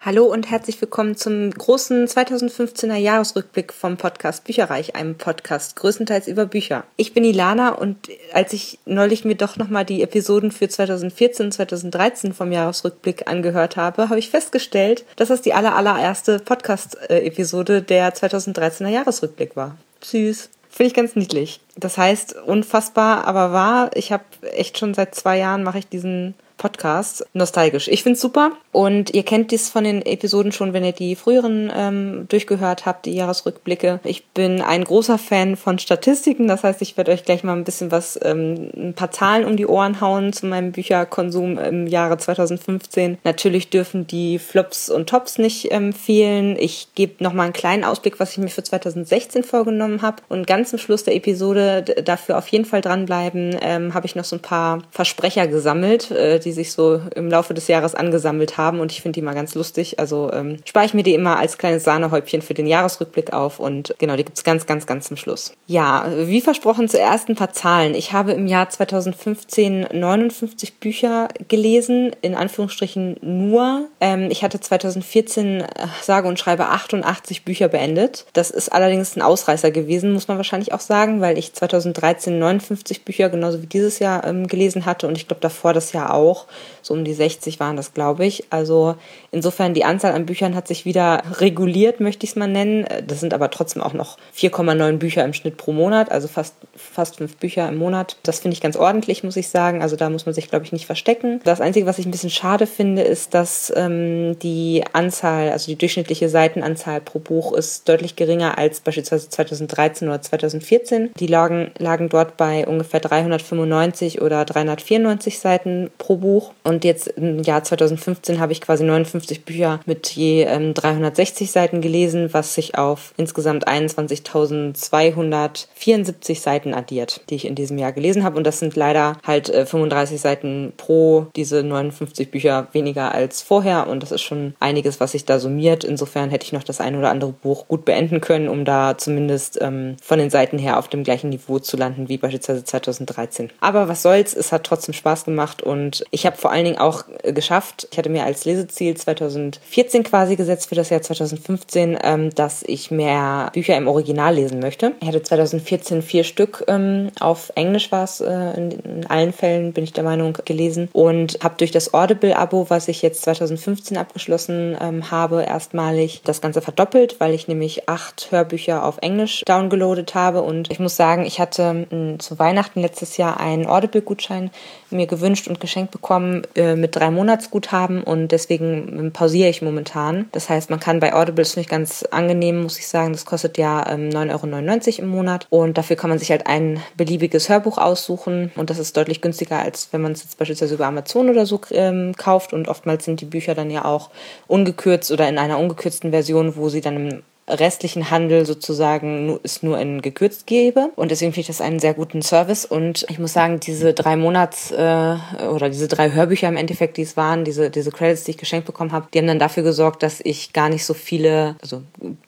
Hallo und herzlich willkommen zum großen 2015er Jahresrückblick vom Podcast Bücherreich, einem Podcast größtenteils über Bücher. Ich bin Ilana und als ich neulich mir doch nochmal die Episoden für 2014 und 2013 vom Jahresrückblick angehört habe, habe ich festgestellt, dass das die aller, allererste Podcast-Episode der 2013er Jahresrückblick war. Süß. Finde ich ganz niedlich. Das heißt, unfassbar, aber wahr. Ich habe echt schon seit zwei Jahren mache ich diesen Podcast nostalgisch. Ich find's super und ihr kennt dies von den Episoden schon, wenn ihr die früheren ähm, durchgehört habt, die Jahresrückblicke. Ich bin ein großer Fan von Statistiken, das heißt, ich werde euch gleich mal ein bisschen was, ähm, ein paar Zahlen um die Ohren hauen zu meinem Bücherkonsum im Jahre 2015. Natürlich dürfen die Flops und Tops nicht ähm, fehlen. Ich gebe noch mal einen kleinen Ausblick, was ich mir für 2016 vorgenommen habe und ganz zum Schluss der Episode dafür auf jeden Fall dranbleiben, ähm, habe ich noch so ein paar Versprecher gesammelt, äh, die sich so im Laufe des Jahres angesammelt haben und ich finde die mal ganz lustig. Also ähm, spare ich mir die immer als kleines Sahnehäubchen für den Jahresrückblick auf und genau, die gibt's ganz, ganz, ganz zum Schluss. Ja, wie versprochen zuerst ein paar Zahlen. Ich habe im Jahr 2015 59 Bücher gelesen, in Anführungsstrichen nur. Ähm, ich hatte 2014 äh, sage und schreibe 88 Bücher beendet. Das ist allerdings ein Ausreißer gewesen, muss man wahrscheinlich auch sagen, weil ich 2013 59 Bücher genauso wie dieses Jahr ähm, gelesen hatte und ich glaube davor das Jahr auch auch. So um die 60 waren das, glaube ich. Also insofern die Anzahl an Büchern hat sich wieder reguliert, möchte ich es mal nennen. Das sind aber trotzdem auch noch 4,9 Bücher im Schnitt pro Monat, also fast, fast fünf Bücher im Monat. Das finde ich ganz ordentlich, muss ich sagen. Also da muss man sich, glaube ich, nicht verstecken. Das Einzige, was ich ein bisschen schade finde, ist, dass ähm, die Anzahl, also die durchschnittliche Seitenanzahl pro Buch ist deutlich geringer als beispielsweise 2013 oder 2014. Die lagen, lagen dort bei ungefähr 395 oder 394 Seiten pro Buch. Buch. Und jetzt im Jahr 2015 habe ich quasi 59 Bücher mit je ähm, 360 Seiten gelesen, was sich auf insgesamt 21.274 Seiten addiert, die ich in diesem Jahr gelesen habe. Und das sind leider halt äh, 35 Seiten pro diese 59 Bücher weniger als vorher. Und das ist schon einiges, was sich da summiert. Insofern hätte ich noch das ein oder andere Buch gut beenden können, um da zumindest ähm, von den Seiten her auf dem gleichen Niveau zu landen wie beispielsweise 2013. Aber was soll's, es hat trotzdem Spaß gemacht und ich habe vor allen Dingen auch äh, geschafft, ich hatte mir als Leseziel 2014 quasi gesetzt für das Jahr 2015, ähm, dass ich mehr Bücher im Original lesen möchte. Ich hatte 2014 vier Stück ähm, auf Englisch war es, äh, in, in, allen Fällen bin ich der Meinung, gelesen. Und habe durch das Audible-Abo, was ich jetzt 2015 abgeschlossen ähm, habe, erstmalig das Ganze verdoppelt, weil ich nämlich acht Hörbücher auf Englisch downgeloadet habe. Und ich muss sagen, ich hatte mh, zu Weihnachten letztes Jahr einen Audible-Gutschein mir gewünscht und geschenkt bekommen äh, mit drei Monatsguthaben und deswegen ähm, pausiere ich momentan. Das heißt, man kann bei Audible, finde ich ganz angenehm, muss ich sagen, das kostet ja ähm, 9,99 Euro im Monat und dafür kann man sich halt ein beliebiges Hörbuch aussuchen und das ist deutlich günstiger, als wenn man es jetzt beispielsweise über Amazon oder so ähm, kauft und oftmals sind die Bücher dann ja auch ungekürzt oder in einer ungekürzten Version, wo sie dann im restlichen Handel sozusagen es nur in gekürzt gebe. Und deswegen finde ich das einen sehr guten Service. Und ich muss sagen, diese drei Monats äh, oder diese drei Hörbücher im Endeffekt, die es waren, diese, diese Credits, die ich geschenkt bekommen habe, die haben dann dafür gesorgt, dass ich gar nicht so viele, also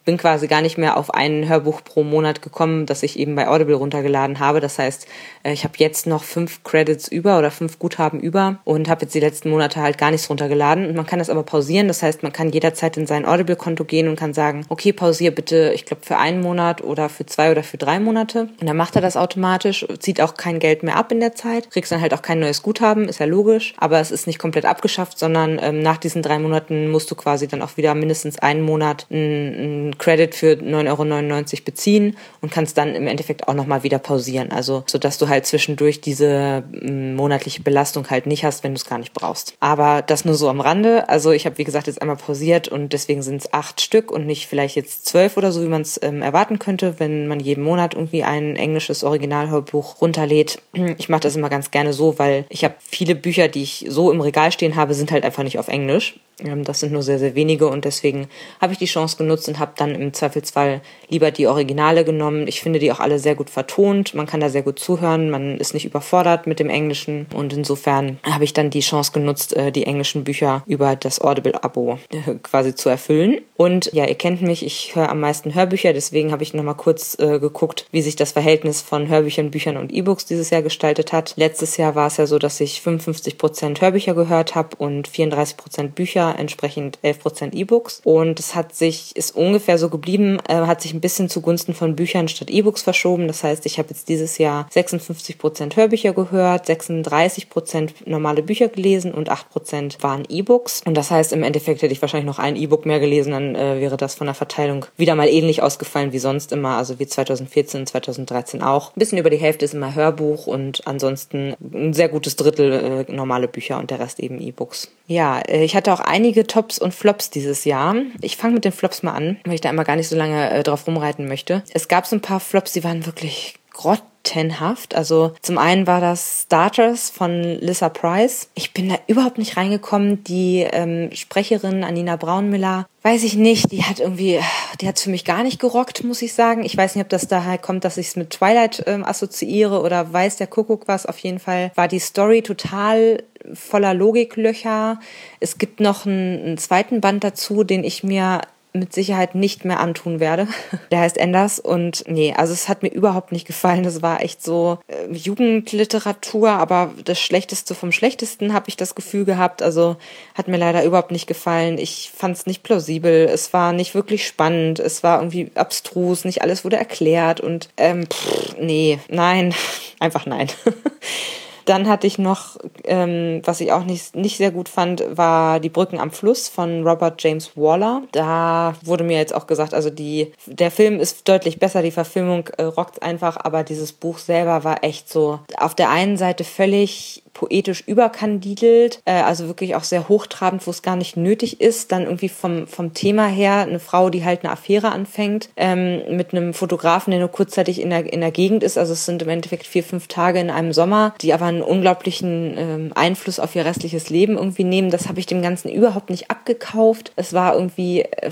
bin quasi gar nicht mehr auf ein Hörbuch pro Monat gekommen, das ich eben bei Audible runtergeladen habe. Das heißt, äh, ich habe jetzt noch fünf Credits über oder fünf Guthaben über und habe jetzt die letzten Monate halt gar nichts runtergeladen. Und man kann das aber pausieren. Das heißt, man kann jederzeit in sein Audible-Konto gehen und kann sagen, okay, pausieren pausiere bitte, ich glaube, für einen Monat oder für zwei oder für drei Monate. Und dann macht er das automatisch, zieht auch kein Geld mehr ab in der Zeit, kriegst dann halt auch kein neues Guthaben, ist ja logisch. Aber es ist nicht komplett abgeschafft, sondern ähm, nach diesen drei Monaten musst du quasi dann auch wieder mindestens einen Monat einen Credit für 9,99 Euro beziehen und kannst dann im Endeffekt auch nochmal wieder pausieren. Also, sodass du halt zwischendurch diese monatliche Belastung halt nicht hast, wenn du es gar nicht brauchst. Aber das nur so am Rande. Also, ich habe, wie gesagt, jetzt einmal pausiert und deswegen sind es acht Stück und nicht vielleicht jetzt zwölf oder so, wie man es ähm, erwarten könnte, wenn man jeden Monat irgendwie ein englisches Originalhörbuch runterlädt. Ich mache das immer ganz gerne so, weil ich habe viele Bücher, die ich so im Regal stehen habe, sind halt einfach nicht auf Englisch. Ähm, das sind nur sehr, sehr wenige und deswegen habe ich die Chance genutzt und habe dann im Zweifelsfall lieber die Originale genommen. Ich finde die auch alle sehr gut vertont. Man kann da sehr gut zuhören. Man ist nicht überfordert mit dem Englischen und insofern habe ich dann die Chance genutzt, äh, die englischen Bücher über das Audible-Abo äh, quasi zu erfüllen. Und ja, ihr kennt mich. Ich höre am meisten Hörbücher, deswegen habe ich nochmal kurz äh, geguckt, wie sich das Verhältnis von Hörbüchern, Büchern und E-Books dieses Jahr gestaltet hat. Letztes Jahr war es ja so, dass ich 55% Hörbücher gehört habe und 34% Bücher, entsprechend 11% E-Books. Und es hat sich, ist ungefähr so geblieben, äh, hat sich ein bisschen zugunsten von Büchern statt E-Books verschoben. Das heißt, ich habe jetzt dieses Jahr 56% Hörbücher gehört, 36% normale Bücher gelesen und 8% waren E-Books. Und das heißt, im Endeffekt hätte ich wahrscheinlich noch ein E-Book mehr gelesen, dann äh, wäre das von der Verteilung wieder mal ähnlich ausgefallen wie sonst immer, also wie 2014 und 2013 auch. Ein bisschen über die Hälfte ist immer Hörbuch und ansonsten ein sehr gutes Drittel äh, normale Bücher und der Rest eben E-Books. Ja, äh, ich hatte auch einige Tops und Flops dieses Jahr. Ich fange mit den Flops mal an, weil ich da immer gar nicht so lange äh, drauf rumreiten möchte. Es gab so ein paar Flops, die waren wirklich grottenhaft. Also zum einen war das Starters von Lissa Price. Ich bin da überhaupt nicht reingekommen. Die ähm, Sprecherin Anina Braunmiller, weiß ich nicht, die hat irgendwie, die hat für mich gar nicht gerockt, muss ich sagen. Ich weiß nicht, ob das daher kommt, dass ich es mit Twilight ähm, assoziiere oder weiß der Kuckuck was. Auf jeden Fall war die Story total voller Logiklöcher. Es gibt noch einen, einen zweiten Band dazu, den ich mir mit Sicherheit nicht mehr antun werde. Der heißt Enders und nee, also es hat mir überhaupt nicht gefallen. Das war echt so äh, Jugendliteratur, aber das Schlechteste vom Schlechtesten habe ich das Gefühl gehabt. Also hat mir leider überhaupt nicht gefallen. Ich fand es nicht plausibel. Es war nicht wirklich spannend. Es war irgendwie abstrus. Nicht alles wurde erklärt und ähm, pff, nee, nein, einfach nein. Dann hatte ich noch, ähm, was ich auch nicht, nicht sehr gut fand, war Die Brücken am Fluss von Robert James Waller. Da wurde mir jetzt auch gesagt, also die, der Film ist deutlich besser, die Verfilmung äh, rockt einfach, aber dieses Buch selber war echt so auf der einen Seite völlig poetisch überkandidelt, äh, also wirklich auch sehr hochtrabend, wo es gar nicht nötig ist. Dann irgendwie vom, vom Thema her eine Frau, die halt eine Affäre anfängt, ähm, mit einem Fotografen, der nur kurzzeitig in der, in der Gegend ist. Also es sind im Endeffekt vier, fünf Tage in einem Sommer, die aber unglaublichen ähm, Einfluss auf ihr restliches Leben irgendwie nehmen. Das habe ich dem Ganzen überhaupt nicht abgekauft. Es war irgendwie, äh,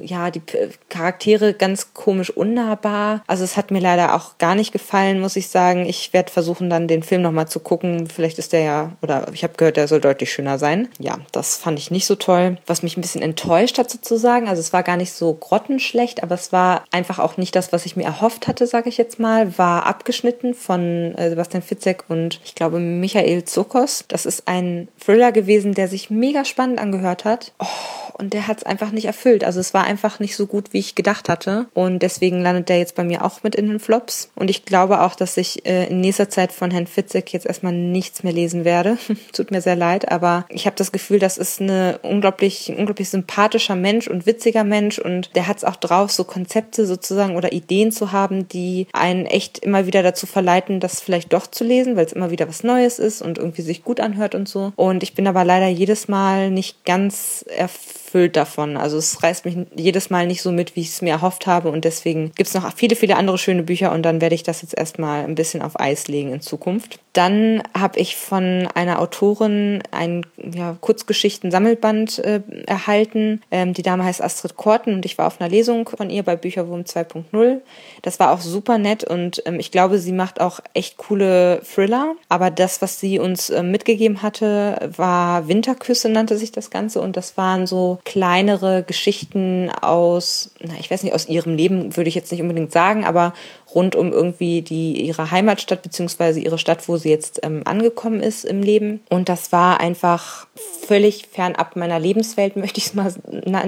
ja, die Charaktere ganz komisch unnahbar. Also es hat mir leider auch gar nicht gefallen, muss ich sagen. Ich werde versuchen, dann den Film nochmal zu gucken gucken. Vielleicht ist der ja, oder ich habe gehört, der soll deutlich schöner sein. Ja, das fand ich nicht so toll. Was mich ein bisschen enttäuscht hat sozusagen, also es war gar nicht so grottenschlecht, aber es war einfach auch nicht das, was ich mir erhofft hatte, sage ich jetzt mal, war abgeschnitten von äh, Sebastian Fitzek und ich glaube Michael Zokos. Das ist ein Thriller gewesen, der sich mega spannend angehört hat. Oh, und der hat es einfach nicht erfüllt. Also es war einfach nicht so gut, wie ich gedacht hatte. Und deswegen landet der jetzt bei mir auch mit in den Flops. Und ich glaube auch, dass ich äh, in nächster Zeit von Herrn Fitzek jetzt erstmal nichts mehr lesen werde. Tut mir sehr leid, aber ich habe das Gefühl, das ist eine unglaublich, ein unglaublich sympathischer Mensch und witziger Mensch und der hat es auch drauf, so Konzepte sozusagen oder Ideen zu haben, die einen echt immer wieder dazu verleiten, das vielleicht doch zu lesen, weil es immer wieder was Neues ist und irgendwie sich gut anhört und so. Und ich bin aber leider jedes Mal nicht ganz erfüllt davon. Also es reißt mich jedes Mal nicht so mit, wie ich es mir erhofft habe. Und deswegen gibt es noch viele, viele andere schöne Bücher und dann werde ich das jetzt erstmal ein bisschen auf Eis legen in Zukunft. Dann habe ich von einer Autorin ein ja, Kurzgeschichten-Sammelband äh, erhalten. Ähm, die Dame heißt Astrid Korten und ich war auf einer Lesung von ihr bei Bücherwurm 2.0. Das war auch super nett und ähm, ich glaube, sie macht auch echt coole Thriller. Aber das, was sie uns äh, mitgegeben hatte, war Winterküsse, nannte sich das Ganze. Und das waren so kleinere Geschichten aus, na, ich weiß nicht, aus ihrem Leben würde ich jetzt nicht unbedingt sagen, aber rund um irgendwie die ihre Heimatstadt beziehungsweise ihre Stadt, wo sie jetzt ähm, angekommen ist im Leben. Und das war einfach völlig fernab meiner Lebenswelt, möchte ich es mal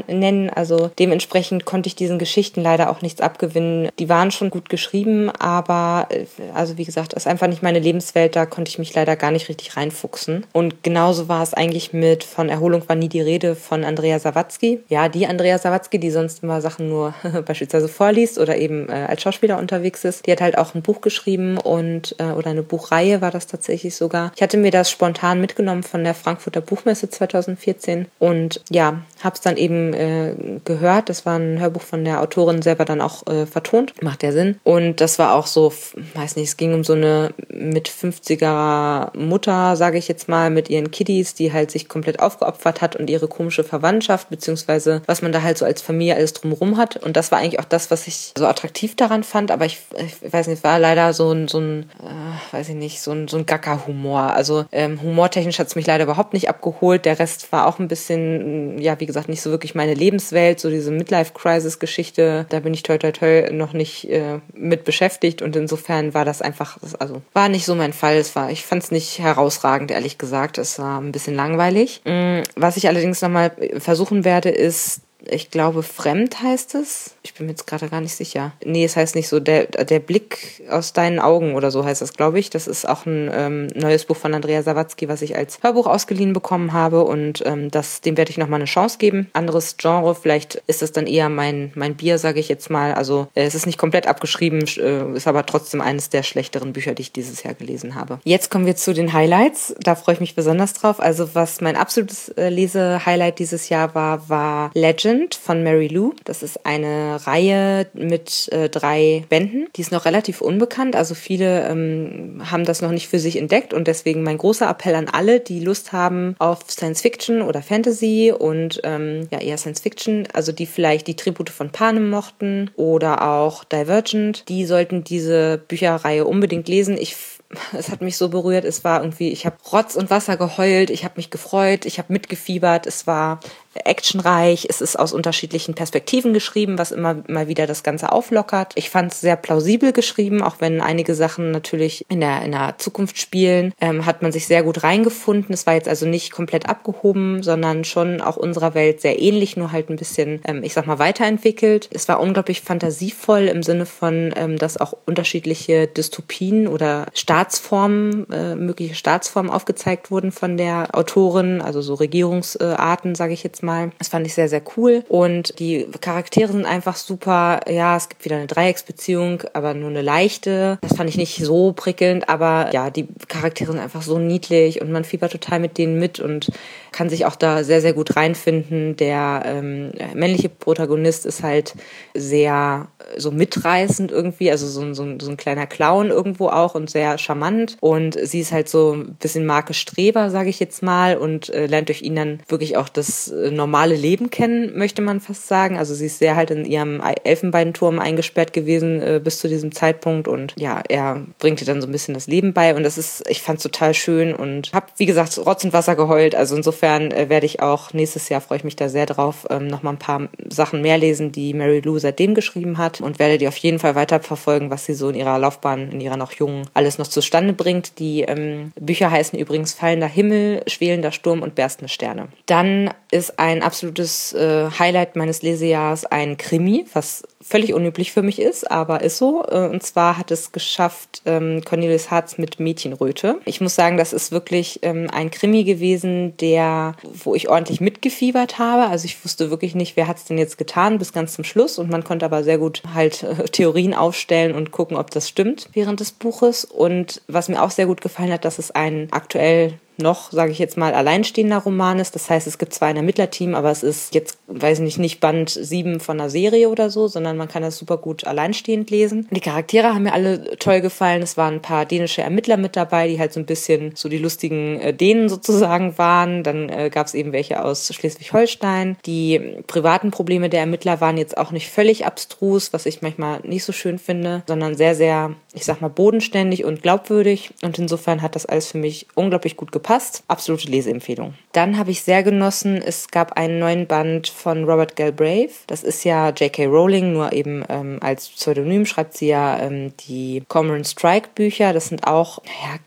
nennen. Also dementsprechend konnte ich diesen Geschichten leider auch nichts abgewinnen. Die waren schon gut geschrieben, aber äh, also wie gesagt, das ist einfach nicht meine Lebenswelt. Da konnte ich mich leider gar nicht richtig reinfuchsen. Und genauso war es eigentlich mit von Erholung war nie die Rede von Andrea Sawatzki. Ja, die Andrea Sawatzki, die sonst immer Sachen nur beispielsweise vorliest oder eben äh, als Schauspieler unterwegs ist. Die hat halt auch ein Buch geschrieben und äh, oder eine Buchreihe war das tatsächlich sogar. Ich hatte mir das spontan mitgenommen von der Frankfurter Buchmesse 2014 und ja, habe es dann eben äh, gehört. Das war ein Hörbuch von der Autorin selber dann auch äh, vertont. Macht ja Sinn. Und das war auch so, weiß nicht, es ging um so eine mit 50er Mutter, sage ich jetzt mal, mit ihren Kiddies, die halt sich komplett aufgeopfert hat und ihre komische Verwandtschaft, beziehungsweise was man da halt so als Familie alles drumherum hat. Und das war eigentlich auch das, was ich so attraktiv daran fand. Aber ich, ich weiß nicht, war leider so ein, so ein äh, weiß ich nicht, so ein, so ein Gacker-Humor. Also ähm, humortechnisch hat es mich leider überhaupt nicht abgeholt. Der Rest war auch ein bisschen, ja, wie gesagt, nicht so wirklich meine Lebenswelt, so diese Midlife-Crisis-Geschichte. Da bin ich toi toi toi noch nicht äh, mit beschäftigt und insofern war das einfach, also war nicht so mein Fall. Es war, ich fand es nicht herausragend, ehrlich gesagt. Es war ein bisschen langweilig. Mm, was ich allerdings nochmal versuchen werde, ist ich glaube, Fremd heißt es. Ich bin mir jetzt gerade gar nicht sicher. Nee, es heißt nicht so, der, der Blick aus deinen Augen oder so heißt das, glaube ich. Das ist auch ein ähm, neues Buch von Andrea Sawatzki, was ich als Hörbuch ausgeliehen bekommen habe und ähm, das, dem werde ich nochmal eine Chance geben. Anderes Genre, vielleicht ist das dann eher mein, mein Bier, sage ich jetzt mal. Also äh, es ist nicht komplett abgeschrieben, äh, ist aber trotzdem eines der schlechteren Bücher, die ich dieses Jahr gelesen habe. Jetzt kommen wir zu den Highlights. Da freue ich mich besonders drauf. Also was mein absolutes äh, Lese-Highlight dieses Jahr war, war Legend Legend von Mary Lou. Das ist eine Reihe mit äh, drei Bänden. Die ist noch relativ unbekannt. Also viele ähm, haben das noch nicht für sich entdeckt und deswegen mein großer Appell an alle, die Lust haben auf Science Fiction oder Fantasy und ähm, ja eher Science Fiction, also die vielleicht die Tribute von Panem mochten oder auch Divergent, die sollten diese Bücherreihe unbedingt lesen. Ich es hat mich so berührt. Es war irgendwie, ich habe Rotz und Wasser geheult, ich habe mich gefreut, ich habe mitgefiebert. Es war actionreich. Es ist aus unterschiedlichen Perspektiven geschrieben, was immer mal wieder das Ganze auflockert. Ich fand es sehr plausibel geschrieben, auch wenn einige Sachen natürlich in der, in der Zukunft spielen, ähm, hat man sich sehr gut reingefunden. Es war jetzt also nicht komplett abgehoben, sondern schon auch unserer Welt sehr ähnlich, nur halt ein bisschen, ähm, ich sag mal, weiterentwickelt. Es war unglaublich fantasievoll im Sinne von, ähm, dass auch unterschiedliche Dystopien oder Staatsformen, äh, mögliche Staatsformen aufgezeigt wurden von der Autorin, also so Regierungsarten, sage ich jetzt mal mal. Das fand ich sehr, sehr cool. Und die Charaktere sind einfach super. Ja, es gibt wieder eine Dreiecksbeziehung, aber nur eine leichte. Das fand ich nicht so prickelnd, aber ja, die Charaktere sind einfach so niedlich und man fiebert total mit denen mit und kann sich auch da sehr, sehr gut reinfinden. Der ähm, männliche Protagonist ist halt sehr so mitreißend irgendwie, also so, so, so ein kleiner Clown irgendwo auch und sehr charmant. Und sie ist halt so ein bisschen Marke Streber, sage ich jetzt mal, und äh, lernt durch ihn dann wirklich auch das äh, normale Leben kennen, möchte man fast sagen. Also sie ist sehr halt in ihrem Elfenbeinturm eingesperrt gewesen äh, bis zu diesem Zeitpunkt und ja, er bringt ihr dann so ein bisschen das Leben bei und das ist, ich fand es total schön und habe wie gesagt Rotz und Wasser geheult. Also insofern insofern äh, werde ich auch nächstes Jahr, freue ich mich da sehr drauf, ähm, nochmal ein paar Sachen mehr lesen, die Mary Lou seitdem geschrieben hat und werde die auf jeden Fall weiter verfolgen, was sie so in ihrer Laufbahn, in ihrer noch jungen, alles noch zustande bringt. Die ähm, Bücher heißen übrigens Fallender Himmel, Schwelender Sturm und Berstende Sterne. Dann ist ein absolutes äh, Highlight meines Lesejahres ein Krimi, was völlig unüblich für mich ist, aber ist so. Äh, und zwar hat es geschafft ähm, Cornelius Hartz mit Mädchenröte. Ich muss sagen, das ist wirklich ähm, ein Krimi gewesen, der, wo ich ordentlich mitgefiebert habe. Also ich wusste wirklich nicht, wer hat es denn jetzt getan bis ganz zum Schluss. Und man konnte aber sehr gut halt äh, Theorien aufstellen und gucken, ob das stimmt während des Buches. Und was mir auch sehr gut gefallen hat, dass es ein aktuell noch, sage ich jetzt mal, alleinstehender Roman ist. Das heißt, es gibt zwar ein Ermittlerteam, aber es ist jetzt, weiß ich nicht, nicht Band 7 von einer Serie oder so, sondern man kann das super gut alleinstehend lesen. Die Charaktere haben mir alle toll gefallen. Es waren ein paar dänische Ermittler mit dabei, die halt so ein bisschen so die lustigen äh, Dänen sozusagen waren. Dann äh, gab es eben welche aus Schleswig-Holstein. Die privaten Probleme der Ermittler waren jetzt auch nicht völlig abstrus, was ich manchmal nicht so schön finde, sondern sehr, sehr, ich sag mal, bodenständig und glaubwürdig. Und insofern hat das alles für mich unglaublich gut gepasst gepasst. Absolute Leseempfehlung. Dann habe ich sehr genossen, es gab einen neuen Band von Robert Galbraith. Das ist ja J.K. Rowling, nur eben ähm, als Pseudonym schreibt sie ja ähm, die Cormoran Strike Bücher. Das sind auch, ja,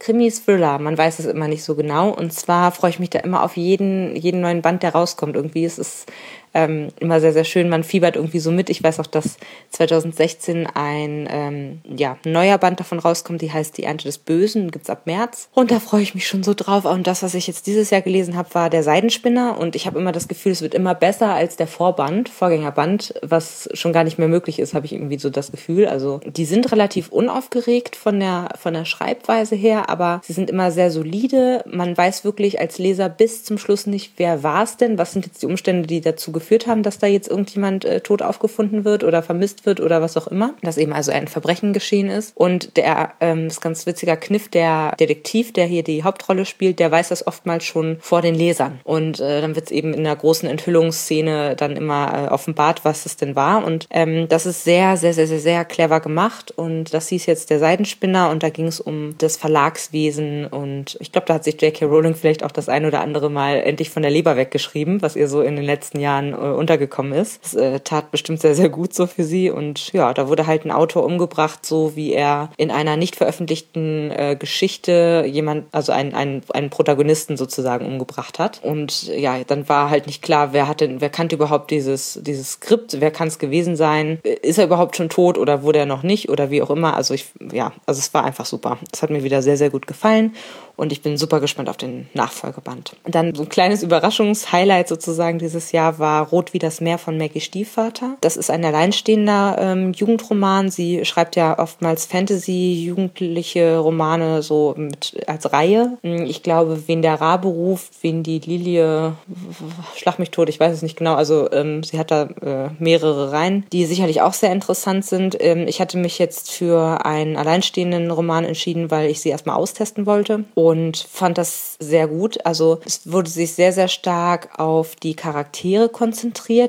Krimis, Thriller, man weiß es immer nicht so genau. Und zwar freue ich mich da immer auf jeden, jeden neuen Band, der rauskommt. Irgendwie ist es ähm, immer sehr, sehr schön. Man fiebert irgendwie so mit. Ich weiß auch, dass 2016 ein ähm, ja, neuer Band davon rauskommt, die heißt Die Ernte des Bösen, gibt's ab März. Und da freue ich mich schon so drauf. Und das, was ich jetzt dieses Jahr gelesen habe, war der Seidenspinner. Und ich habe immer das Gefühl, es wird immer besser als der Vorband, Vorgängerband, was schon gar nicht mehr möglich ist, habe ich irgendwie so das Gefühl. Also die sind relativ unaufgeregt von der, von der Schreibweise her, aber sie sind immer sehr solide. Man weiß wirklich als Leser bis zum Schluss nicht, wer war es denn, was sind jetzt die Umstände, die dazu geführt geführt haben, dass da jetzt irgendjemand äh, tot aufgefunden wird oder vermisst wird oder was auch immer. Dass eben also ein Verbrechen geschehen ist. Und der, ähm, ist ganz witziger Kniff, der Detektiv, der hier die Hauptrolle spielt, der weiß das oftmals schon vor den Lesern. Und äh, dann wird es eben in der großen Enthüllungsszene dann immer äh, offenbart, was es denn war. Und ähm, das ist sehr, sehr, sehr, sehr, sehr clever gemacht. Und das hieß jetzt der Seidenspinner und da ging es um das Verlagswesen. Und ich glaube, da hat sich J.K. Rowling vielleicht auch das ein oder andere Mal endlich von der Leber weggeschrieben, was ihr so in den letzten Jahren äh, untergekommen ist. Das äh, tat bestimmt sehr, sehr gut so für sie. Und ja, da wurde halt ein Autor umgebracht, so wie er in einer nicht veröffentlichten äh, Geschichte jemand, also einen, einen, einen Protagonisten sozusagen umgebracht hat. Und ja, dann war halt nicht klar, wer hat denn, wer kannte überhaupt dieses, dieses Skript, wer kann es gewesen sein? Ist er überhaupt schon tot oder wurde er noch nicht oder wie auch immer? Also ich, ja, also es war einfach super. Es hat mir wieder sehr, sehr gut gefallen und ich bin super gespannt auf den Nachfolgeband. Und dann so ein kleines Überraschungshighlight sozusagen dieses Jahr war Rot wie das Meer von Maggie Stiefvater. Das ist ein alleinstehender ähm, Jugendroman. Sie schreibt ja oftmals Fantasy, jugendliche Romane so mit, als Reihe. Ich glaube, wen der Rabe ruft, wen die Lilie, schlag mich tot, ich weiß es nicht genau. Also ähm, sie hat da äh, mehrere Reihen, die sicherlich auch sehr interessant sind. Ähm, ich hatte mich jetzt für einen alleinstehenden Roman entschieden, weil ich sie erstmal austesten wollte und fand das sehr gut. Also es wurde sich sehr, sehr stark auf die Charaktere konzentriert,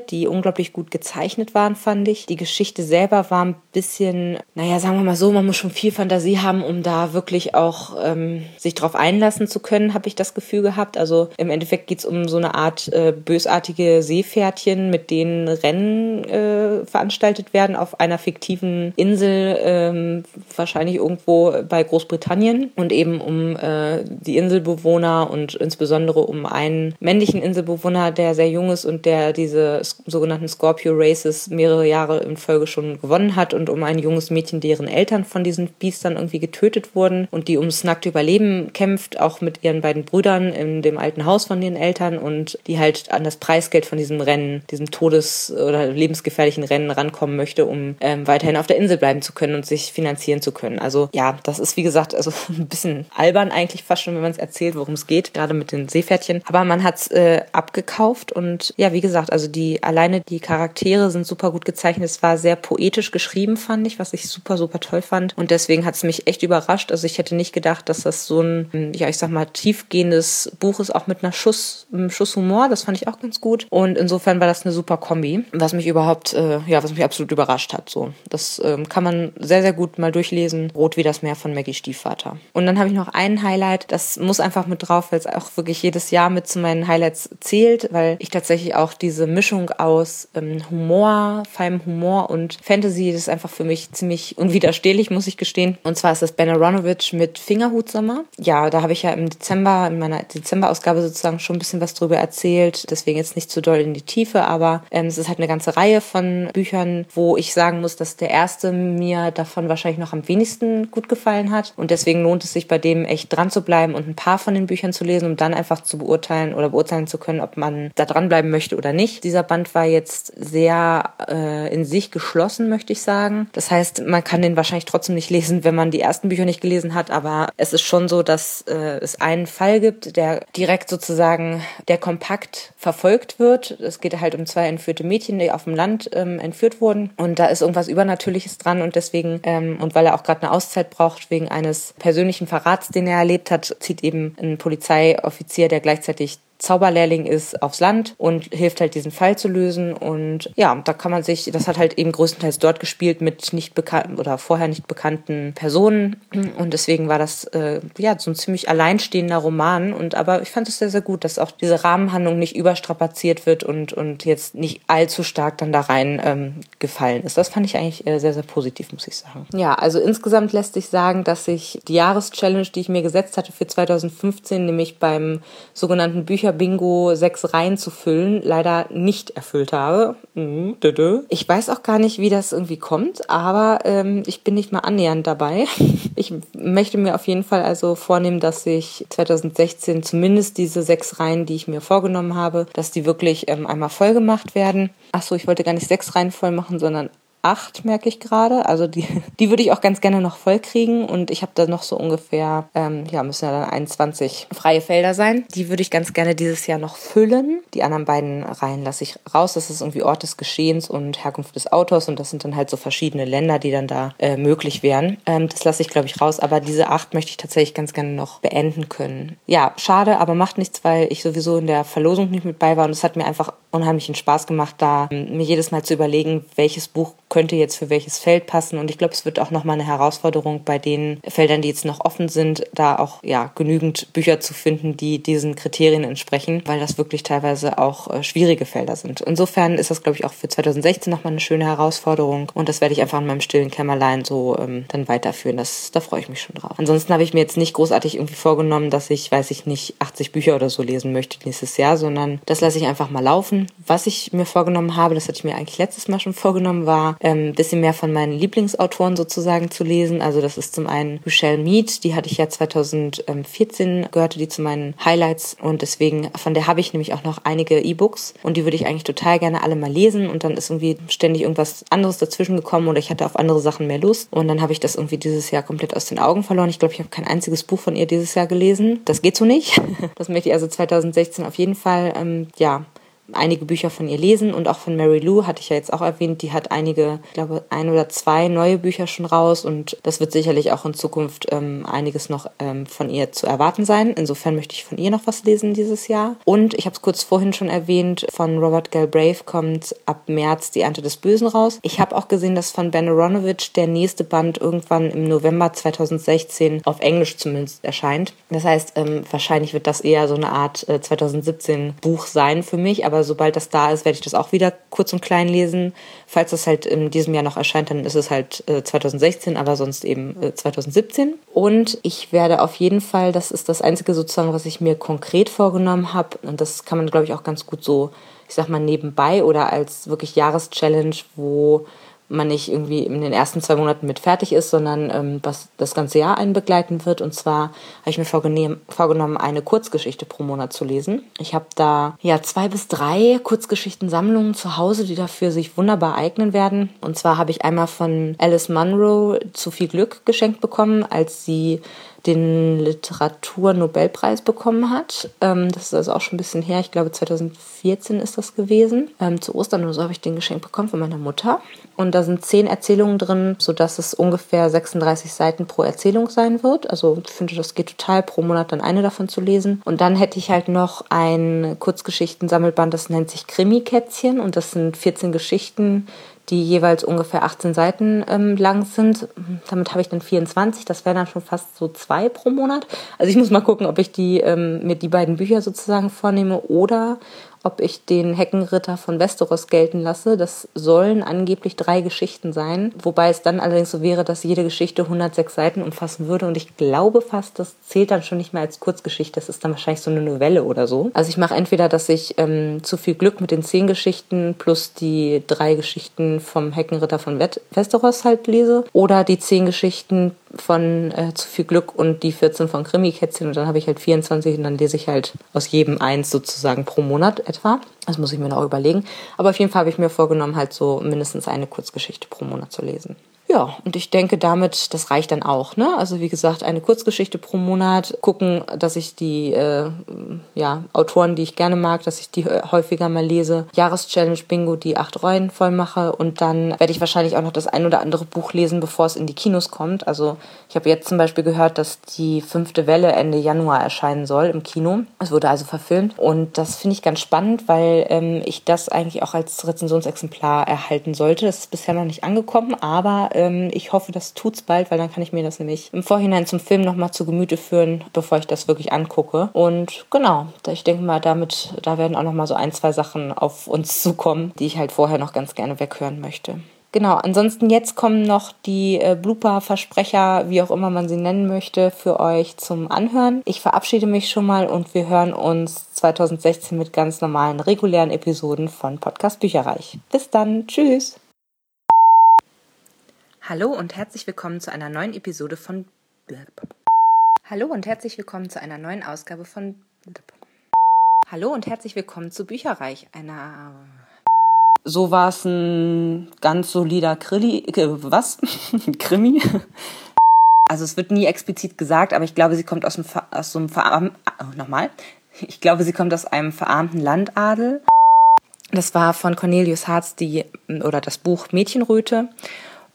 die unglaublich gut gezeichnet waren, fand ich. Die Geschichte selber war ein bisschen, naja, sagen wir mal so, man muss schon viel Fantasie haben, um da wirklich auch ähm, sich drauf einlassen zu können, habe ich das Gefühl gehabt. Also im Endeffekt geht es um so eine Art äh, bösartige Seepferdchen, mit denen Rennen äh, veranstaltet werden auf einer fiktiven Insel, ähm, wahrscheinlich irgendwo bei Großbritannien und eben um äh, die Inselbewohner und insbesondere um einen männlichen Inselbewohner, der sehr jung ist und der diese sogenannten Scorpio Races mehrere Jahre in Folge schon gewonnen hat und um ein junges Mädchen, deren Eltern von diesen Biestern irgendwie getötet wurden und die ums nackte Überleben kämpft, auch mit ihren beiden Brüdern in dem alten Haus von ihren Eltern und die halt an das Preisgeld von diesem Rennen, diesem Todes- oder lebensgefährlichen Rennen rankommen möchte, um ähm, weiterhin auf der Insel bleiben zu können und sich finanzieren zu können. Also ja, das ist wie gesagt also ein bisschen albern eigentlich fast schon, wenn man es erzählt, worum es geht, gerade mit den Seepferdchen. Aber man hat es äh, abgekauft und ja, wie gesagt, also die alleine die Charaktere sind super gut gezeichnet. Es war sehr poetisch geschrieben, fand ich, was ich super, super toll fand. Und deswegen hat es mich echt überrascht. Also ich hätte nicht gedacht, dass das so ein, ja, ich sag mal, tiefgehendes Buch ist, auch mit einer Schuss, einem Schuss Humor. Das fand ich auch ganz gut. Und insofern war das eine super Kombi, was mich überhaupt, äh, ja, was mich absolut überrascht hat. So, das ähm, kann man sehr, sehr gut mal durchlesen. Rot wie das Meer von Maggie Stiefvater. Und dann habe ich noch Highlight Highlight. Das muss einfach mit drauf, weil es auch wirklich jedes Jahr mit zu meinen Highlights zählt, weil ich tatsächlich auch diese Mischung aus ähm, Humor, feinem Humor und Fantasy, das ist einfach für mich ziemlich unwiderstehlich, muss ich gestehen. Und zwar ist das Ben Aronovich mit Fingerhutsommer. Ja, da habe ich ja im Dezember, in meiner Dezember-Ausgabe sozusagen schon ein bisschen was drüber erzählt. Deswegen jetzt nicht zu doll in die Tiefe, aber ähm, es ist halt eine ganze Reihe von Büchern, wo ich sagen muss, dass der erste mir davon wahrscheinlich noch am wenigsten gut gefallen hat. Und deswegen lohnt es sich bei dem echt dran zu bleiben und ein paar von den Büchern zu lesen, um dann einfach zu beurteilen oder beurteilen zu können, ob man da dranbleiben möchte oder nicht. Dieser Band war jetzt sehr äh, in sich geschlossen, möchte ich sagen. Das heißt, man kann den wahrscheinlich trotzdem nicht lesen, wenn man die ersten Bücher nicht gelesen hat, aber es ist schon so, dass äh, es einen Fall gibt, der direkt sozusagen, der kompakt verfolgt wird. Es geht halt um zwei entführte Mädchen, die auf dem Land ähm, entführt wurden und da ist irgendwas Übernatürliches dran und deswegen, ähm, und weil er auch gerade eine Auszeit braucht wegen eines persönlichen Verrats, den er erlebt hat, zieht eben ein Polizeioffizier, der gleichzeitig Zauberlehrling ist, aufs Land und hilft halt diesen Fall zu lösen. Und ja, da kann man sich, das hat halt eben größtenteils dort gespielt mit nicht bekannten oder vorher nicht bekannten Personen. Und deswegen war das äh, ja so ein ziemlich alleinstehender Roman. Und aber ich fand es sehr, sehr gut, dass auch diese Rahmenhandlung nicht überstrapaziert wird und, und jetzt nicht allzu stark dann da rein ähm, gefallen ist. Das fand ich eigentlich äh, sehr, sehr positiv, muss ich sagen. Ja, also insgesamt lässt sich sagen, dass ich die Jahreschallenge, die ich mir gesetzt hatte für 2015, nämlich beim sogenannten Bücher Bingo sechs Reihen zu füllen, leider nicht erfüllt habe. Mhm, ich weiß auch gar nicht, wie das irgendwie kommt, aber ähm, ich bin nicht mal annähernd dabei. Ich möchte mir auf jeden Fall also vornehmen, dass ich 2016 zumindest diese sechs Reihen, die ich mir vorgenommen habe, dass die wirklich ähm, einmal voll gemacht werden. Ach so, ich wollte gar nicht sechs Reihen voll machen, sondern acht, merke ich gerade. Also die, die würde ich auch ganz gerne noch voll kriegen. Und ich habe da noch so ungefähr, ähm, ja, müssen ja dann 21 freie Felder sein. Die würde ich ganz gerne dieses Jahr noch füllen. Die anderen beiden Reihen lasse ich raus. Das ist irgendwie Ort des Geschehens und Herkunft des Autors. Und das sind dann halt so verschiedene Länder, die dann da äh, möglich wären. Ähm, das lasse ich, glaube ich, raus. Aber diese acht möchte ich tatsächlich ganz gerne noch beenden können. Ja, schade, aber macht nichts, weil ich sowieso in der Verlosung nicht mit bei war. Und es hat mir einfach unheimlichen Spaß gemacht, da ähm, mir jedes Mal zu überlegen, welches Buch könnte jetzt für welches Feld passen. Und ich glaube, es wird auch nochmal eine Herausforderung bei den Feldern, die jetzt noch offen sind, da auch ja genügend Bücher zu finden, die diesen Kriterien entsprechen, weil das wirklich teilweise auch äh, schwierige Felder sind. Insofern ist das, glaube ich, auch für 2016 nochmal eine schöne Herausforderung. Und das werde ich einfach in meinem stillen Kämmerlein so ähm, dann weiterführen. Das, da freue ich mich schon drauf. Ansonsten habe ich mir jetzt nicht großartig irgendwie vorgenommen, dass ich, weiß ich nicht, 80 Bücher oder so lesen möchte nächstes Jahr, sondern das lasse ich einfach mal laufen. Was ich mir vorgenommen habe, das hatte ich mir eigentlich letztes Mal schon vorgenommen, war ähm, bisschen mehr von meinen Lieblingsautoren sozusagen zu lesen. Also das ist zum einen Michelle Mead, die hatte ich ja 2014, gehörte die zu meinen Highlights und deswegen, von der habe ich nämlich auch noch einige E-Books und die würde ich eigentlich total gerne alle mal lesen und dann ist irgendwie ständig irgendwas anderes dazwischen gekommen oder ich hatte auf andere Sachen mehr Lust und dann habe ich das irgendwie dieses Jahr komplett aus den Augen verloren. Ich glaube, ich habe kein einziges Buch von ihr dieses Jahr gelesen. Das geht so nicht. Das möchte ich also 2016 auf jeden Fall, ähm, ja, einige Bücher von ihr lesen und auch von Mary Lou hatte ich ja jetzt auch erwähnt, die hat einige, ich glaube ein oder zwei neue Bücher schon raus und das wird sicherlich auch in Zukunft ähm, einiges noch ähm, von ihr zu erwarten sein. Insofern möchte ich von ihr noch was lesen dieses Jahr. Und ich habe es kurz vorhin schon erwähnt, von Robert Galbraith kommt ab März die Ernte des Bösen raus. Ich habe auch gesehen, dass von Ben Aronovich der nächste Band irgendwann im November 2016 auf Englisch zumindest erscheint. Das heißt, ähm, wahrscheinlich wird das eher so eine Art äh, 2017 Buch sein für mich, aber sobald das da ist, werde ich das auch wieder kurz und klein lesen. Falls das halt in diesem Jahr noch erscheint, dann ist es halt äh, 2016, aber sonst eben äh, 2017. Und ich werde auf jeden Fall, das ist das Einzige sozusagen, was ich mir konkret vorgenommen habe, und das kann man, glaube ich, auch ganz gut so, ich sag mal, nebenbei oder als wirklich Jahreschallenge, wo man nicht irgendwie in den ersten zwei Monaten mit fertig ist, sondern ähm, was das ganze Jahr einen begleiten wird. Und zwar habe ich mir vorgenommen, eine Kurzgeschichte pro Monat zu lesen. Ich habe da ja zwei bis drei Kurzgeschichtensammlungen zu Hause, die dafür sich wunderbar eignen werden. Und zwar habe ich einmal von Alice Munro zu viel Glück geschenkt bekommen, als sie den Literaturnobelpreis bekommen hat. Ähm, das ist also auch schon ein bisschen her. Ich glaube, 2014 ist das gewesen. Ähm, zu Ostern oder so habe ich den geschenkt bekommen von meiner Mutter. Und da sind zehn Erzählungen drin, sodass es ungefähr 36 Seiten pro Erzählung sein wird. Also ich finde, das geht total, pro Monat dann eine davon zu lesen. Und dann hätte ich halt noch ein Kurzgeschichten-Sammelband, das nennt sich Krimi-Kätzchen. Und das sind 14 Geschichten, die jeweils ungefähr 18 Seiten ähm, lang sind. Damit habe ich dann 24. Das wären dann schon fast so zwei pro Monat. Also ich muss mal gucken, ob ich die ähm, mir die beiden Bücher sozusagen vornehme oder ob ich den Heckenritter von Westeros gelten lasse. Das sollen angeblich drei Geschichten sein, wobei es dann allerdings so wäre, dass jede Geschichte 106 Seiten umfassen würde und ich glaube fast, das zählt dann schon nicht mehr als Kurzgeschichte, das ist dann wahrscheinlich so eine Novelle oder so. Also ich mache entweder, dass ich ähm, zu viel Glück mit den zehn Geschichten plus die drei Geschichten vom Heckenritter von Westeros halt lese oder die zehn Geschichten von äh, Zu viel Glück und die 14 von Krimi-Kätzchen und dann habe ich halt 24 und dann lese ich halt aus jedem eins sozusagen pro Monat etwa. Das muss ich mir noch überlegen. Aber auf jeden Fall habe ich mir vorgenommen, halt so mindestens eine Kurzgeschichte pro Monat zu lesen. Ja, und ich denke damit, das reicht dann auch. Ne? Also wie gesagt, eine Kurzgeschichte pro Monat. Gucken, dass ich die äh, ja, Autoren, die ich gerne mag, dass ich die häufiger mal lese. Jahreschallenge Bingo, die acht Rollen voll mache. Und dann werde ich wahrscheinlich auch noch das ein oder andere Buch lesen, bevor es in die Kinos kommt. Also ich habe jetzt zum Beispiel gehört, dass die fünfte Welle Ende Januar erscheinen soll im Kino. Es wurde also verfilmt. Und das finde ich ganz spannend, weil ähm, ich das eigentlich auch als Rezensionsexemplar erhalten sollte. Das ist bisher noch nicht angekommen, aber äh, ähm, ich hoffe, das tut's bald, weil dann kann ich mir das nämlich im Vorhinein zum Film nochmal zu Gemüte führen, bevor ich das wirklich angucke. Und genau, ich denke mal, damit, da werden auch nochmal so ein, zwei Sachen auf uns zukommen, die ich halt vorher noch ganz gerne weghören möchte. Genau, ansonsten jetzt kommen noch die äh, Blooper-Versprecher, wie auch immer man sie nennen möchte, für euch zum Anhören. Ich verabschiede mich schon mal und wir hören uns 2016 mit ganz normalen, regulären Episoden von Podcast Bücherreich. Bis dann, tschüss! Hallo und herzlich willkommen zu einer neuen Episode von Hallo und herzlich willkommen zu einer neuen Ausgabe von Hallo und herzlich willkommen zu Bücherreich, einer so war es ein ganz solider Krilli, äh, was? Krimi? Also es wird nie explizit gesagt, aber ich glaube, sie kommt aus, dem, aus einem verarmten, oh, nochmal, ich glaube, sie kommt aus einem verarmten Landadel. Das war von Cornelius Harz die, oder das Buch Mädchenröte.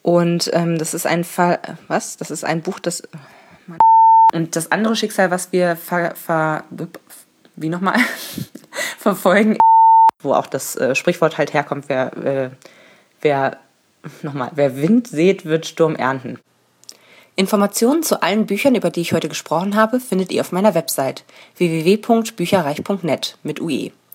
Und ähm, das ist ein Fall, was? Das ist ein Buch, das, und das andere Schicksal, was wir ver, ver wie nochmal, verfolgen, wo auch das äh, Sprichwort halt herkommt, wer, äh, wer, nochmal, wer Wind sät, wird Sturm ernten. Informationen zu allen Büchern, über die ich heute gesprochen habe, findet ihr auf meiner Website www.bücherreich.net mit UE.